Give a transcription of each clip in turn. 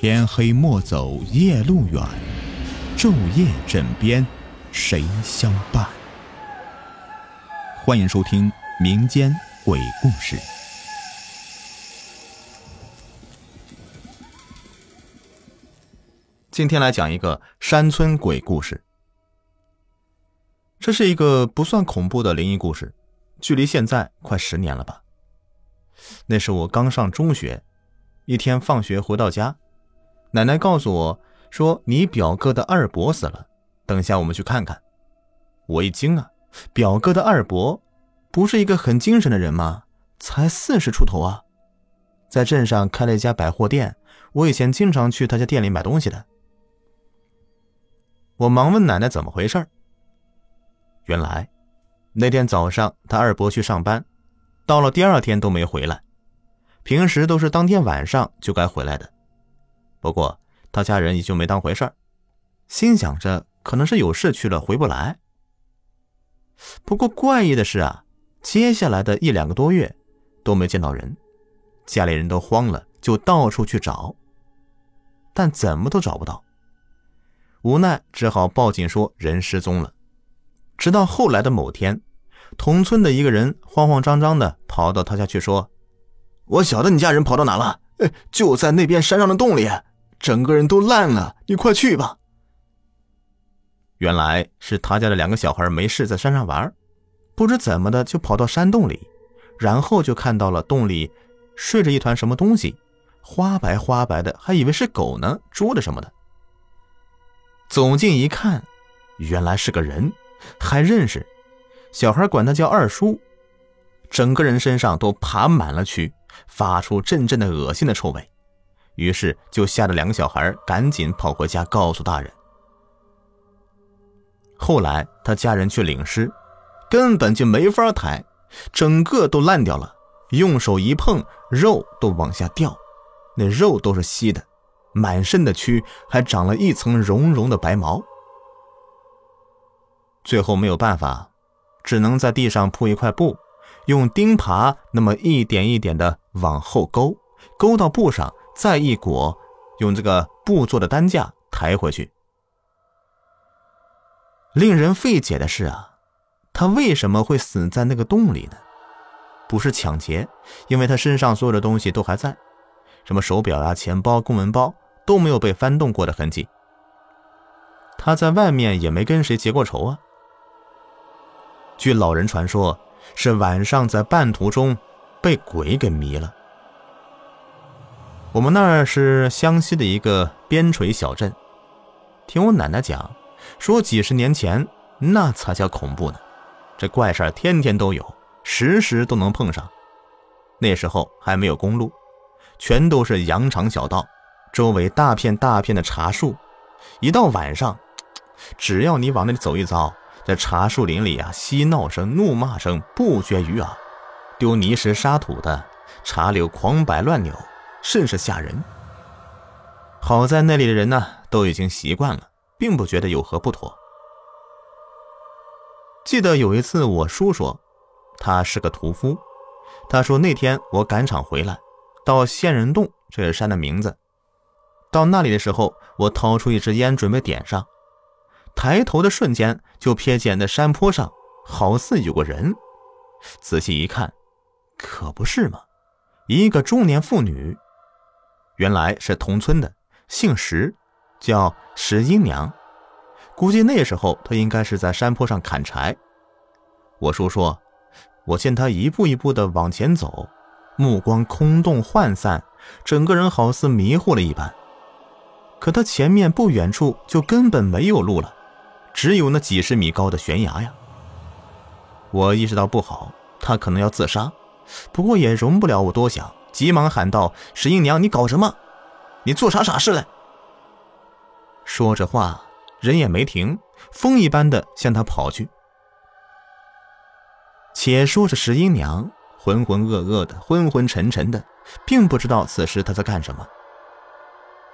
天黑莫走夜路远，昼夜枕边谁相伴？欢迎收听民间鬼故事。今天来讲一个山村鬼故事。这是一个不算恐怖的灵异故事，距离现在快十年了吧。那是我刚上中学，一天放学回到家，奶奶告诉我说：“你表哥的二伯死了，等下我们去看看。”我一惊啊，表哥的二伯不是一个很精神的人吗？才四十出头啊，在镇上开了一家百货店，我以前经常去他家店里买东西的。我忙问奶奶怎么回事原来，那天早上他二伯去上班，到了第二天都没回来。平时都是当天晚上就该回来的，不过他家人也就没当回事儿，心想着可能是有事去了回不来。不过怪异的是啊，接下来的一两个多月都没见到人，家里人都慌了，就到处去找，但怎么都找不到。无奈只好报警说人失踪了。直到后来的某天，同村的一个人慌慌张张的跑到他家去说：“我晓得你家人跑到哪了，就在那边山上的洞里，整个人都烂了。你快去吧。”原来是他家的两个小孩没事在山上玩，不知怎么的就跑到山洞里，然后就看到了洞里睡着一团什么东西，花白花白的，还以为是狗呢、猪的什么的。走近一看，原来是个人。还认识，小孩管他叫二叔，整个人身上都爬满了蛆，发出阵阵的恶心的臭味，于是就吓得两个小孩赶紧跑回家告诉大人。后来他家人去领尸，根本就没法抬，整个都烂掉了，用手一碰，肉都往下掉，那肉都是稀的，满身的蛆还长了一层绒绒的白毛。最后没有办法，只能在地上铺一块布，用钉耙那么一点一点的往后勾，勾到布上，再一裹，用这个布做的担架抬回去。令人费解的是啊，他为什么会死在那个洞里呢？不是抢劫，因为他身上所有的东西都还在，什么手表啊、钱包、公文包都没有被翻动过的痕迹。他在外面也没跟谁结过仇啊。据老人传说，是晚上在半途中被鬼给迷了。我们那儿是湘西的一个边陲小镇，听我奶奶讲，说几十年前那才叫恐怖呢，这怪事儿天天都有，时时都能碰上。那时候还没有公路，全都是羊肠小道，周围大片大片的茶树，一到晚上，只要你往那里走一遭。在茶树林里啊，嬉闹声、怒骂声不绝于耳，丢泥石、沙土的茶柳狂摆乱扭，甚是吓人。好在那里的人呢，都已经习惯了，并不觉得有何不妥。记得有一次，我叔说，他是个屠夫，他说那天我赶场回来，到仙人洞，这是山的名字，到那里的时候，我掏出一支烟准备点上。抬头的瞬间，就瞥见那山坡上好似有个人。仔细一看，可不是嘛，一个中年妇女，原来是同村的，姓石，叫石英娘。估计那时候她应该是在山坡上砍柴。我叔说，我见她一步一步的往前走，目光空洞涣散，整个人好似迷糊了一般。可她前面不远处就根本没有路了。只有那几十米高的悬崖呀！我意识到不好，他可能要自杀，不过也容不了我多想，急忙喊道：“石英娘，你搞什么？你做啥傻事来？”说着话，人也没停，风一般的向他跑去。且说着，石英娘浑浑噩噩的，昏昏沉沉的，并不知道此时他在干什么。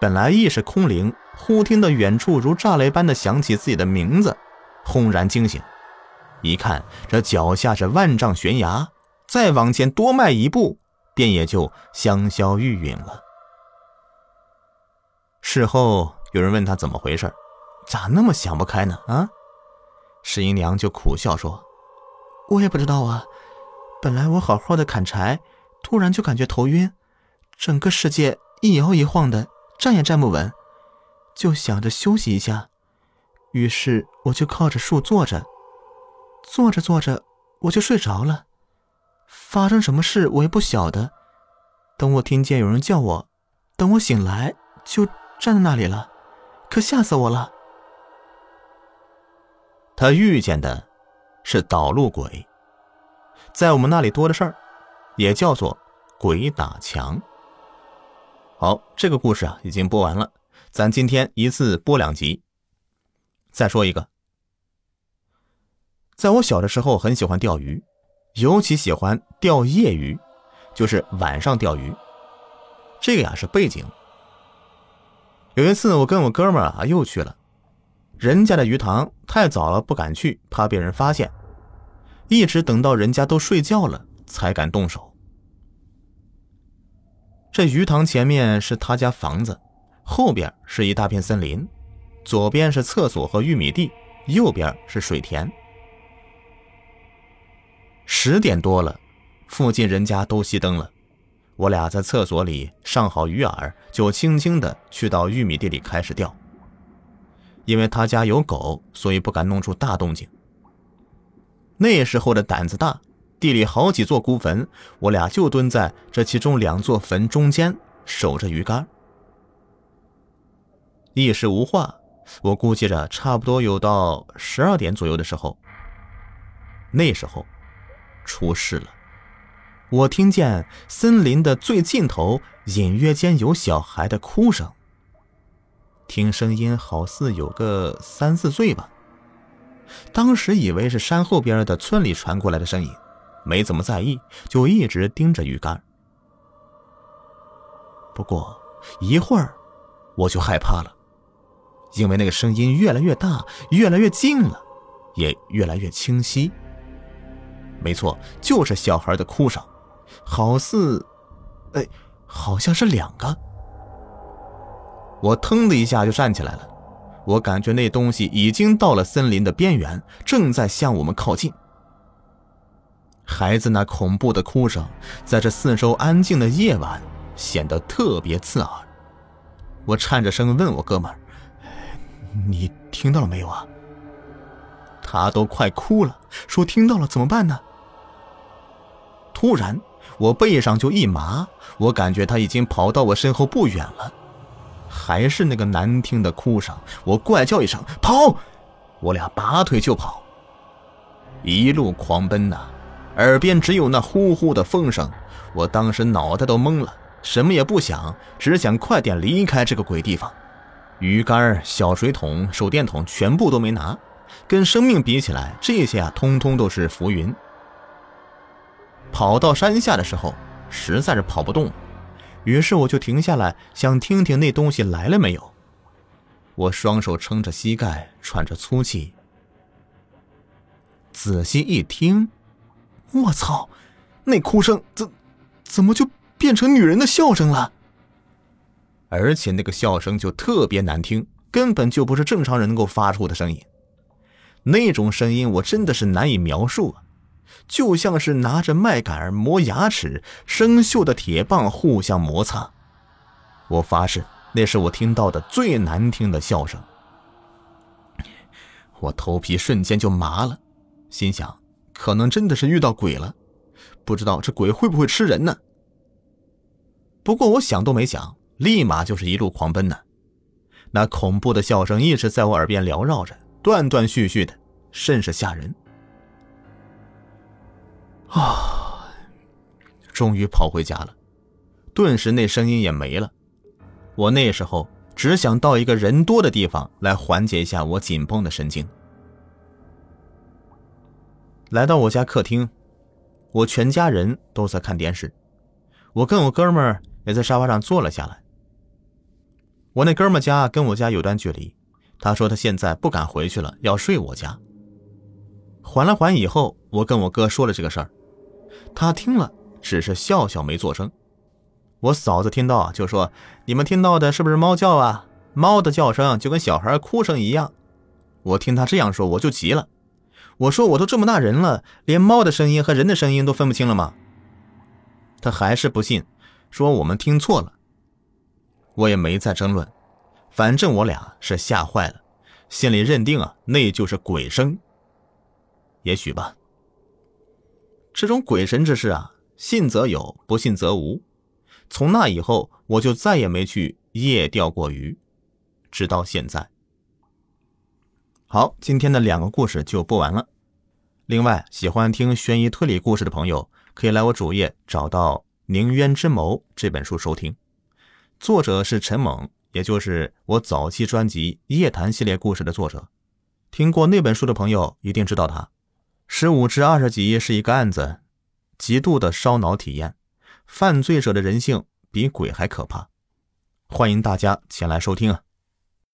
本来意识空灵，忽听到远处如炸雷般的响起自己的名字，轰然惊醒。一看，这脚下是万丈悬崖，再往前多迈一步，便也就香消玉殒了。事后有人问他怎么回事，咋那么想不开呢？啊？石姨娘就苦笑说：“我也不知道啊，本来我好好的砍柴，突然就感觉头晕，整个世界一摇一晃的，站也站不稳，就想着休息一下，于是我就靠着树坐着，坐着坐着我就睡着了，发生什么事我也不晓得。等我听见有人叫我，等我醒来就站在那里了，可吓死我了。”他遇见的，是导路鬼，在我们那里多的事儿，也叫做鬼打墙。好，这个故事啊已经播完了，咱今天一次播两集。再说一个，在我小的时候很喜欢钓鱼，尤其喜欢钓夜鱼，就是晚上钓鱼。这个呀是背景。有一次我跟我哥们儿啊又去了。人家的鱼塘太早了，不敢去，怕被人发现。一直等到人家都睡觉了，才敢动手。这鱼塘前面是他家房子，后边是一大片森林，左边是厕所和玉米地，右边是水田。十点多了，附近人家都熄灯了，我俩在厕所里上好鱼饵，就轻轻的去到玉米地里开始钓。因为他家有狗，所以不敢弄出大动静。那时候的胆子大，地里好几座孤坟，我俩就蹲在这其中两座坟中间守着鱼竿。一时无话，我估计着差不多有到十二点左右的时候。那时候，出事了，我听见森林的最尽头隐约间有小孩的哭声。听声音好似有个三四岁吧，当时以为是山后边的村里传过来的声音，没怎么在意，就一直盯着鱼竿。不过一会儿，我就害怕了，因为那个声音越来越大，越来越近了，也越来越清晰。没错，就是小孩的哭声，好似，哎，好像是两个。我腾的一下就站起来了，我感觉那东西已经到了森林的边缘，正在向我们靠近。孩子那恐怖的哭声，在这四周安静的夜晚显得特别刺耳。我颤着声问我哥们儿：“你听到了没有啊？”他都快哭了，说：“听到了，怎么办呢？”突然，我背上就一麻，我感觉他已经跑到我身后不远了。还是那个难听的哭声，我怪叫一声跑，我俩拔腿就跑，一路狂奔呐，耳边只有那呼呼的风声，我当时脑袋都懵了，什么也不想，只想快点离开这个鬼地方。鱼竿、小水桶、手电筒全部都没拿，跟生命比起来，这些啊，通通都是浮云。跑到山下的时候，实在是跑不动。于是我就停下来，想听听那东西来了没有。我双手撑着膝盖，喘着粗气，仔细一听，我操，那哭声怎怎么就变成女人的笑声了？而且那个笑声就特别难听，根本就不是正常人能够发出的声音。那种声音我真的是难以描述啊。就像是拿着麦秆磨牙齿，生锈的铁棒互相摩擦。我发誓，那是我听到的最难听的笑声。我头皮瞬间就麻了，心想，可能真的是遇到鬼了，不知道这鬼会不会吃人呢？不过我想都没想，立马就是一路狂奔呢。那恐怖的笑声一直在我耳边缭绕着，断断续续的，甚是吓人。啊！终于跑回家了，顿时那声音也没了。我那时候只想到一个人多的地方来缓解一下我紧绷的神经。来到我家客厅，我全家人都在看电视，我跟我哥们儿也在沙发上坐了下来。我那哥们家跟我家有段距离，他说他现在不敢回去了，要睡我家。缓了缓以后，我跟我哥说了这个事儿。他听了，只是笑笑没做声。我嫂子听到啊就说：“你们听到的是不是猫叫啊？猫的叫声就跟小孩哭声一样。我听他这样说，我就急了。我说：“我都这么大人了，连猫的声音和人的声音都分不清了吗？”他还是不信，说我们听错了。我也没再争论，反正我俩是吓坏了，心里认定啊，那就是鬼声。也许吧。这种鬼神之事啊，信则有，不信则无。从那以后，我就再也没去夜钓过鱼，直到现在。好，今天的两个故事就播完了。另外，喜欢听悬疑推理故事的朋友，可以来我主页找到《宁渊之谋》这本书收听。作者是陈猛，也就是我早期专辑《夜谈》系列故事的作者。听过那本书的朋友一定知道他。十五至二十集是一个案子，极度的烧脑体验，犯罪者的人性比鬼还可怕。欢迎大家前来收听啊！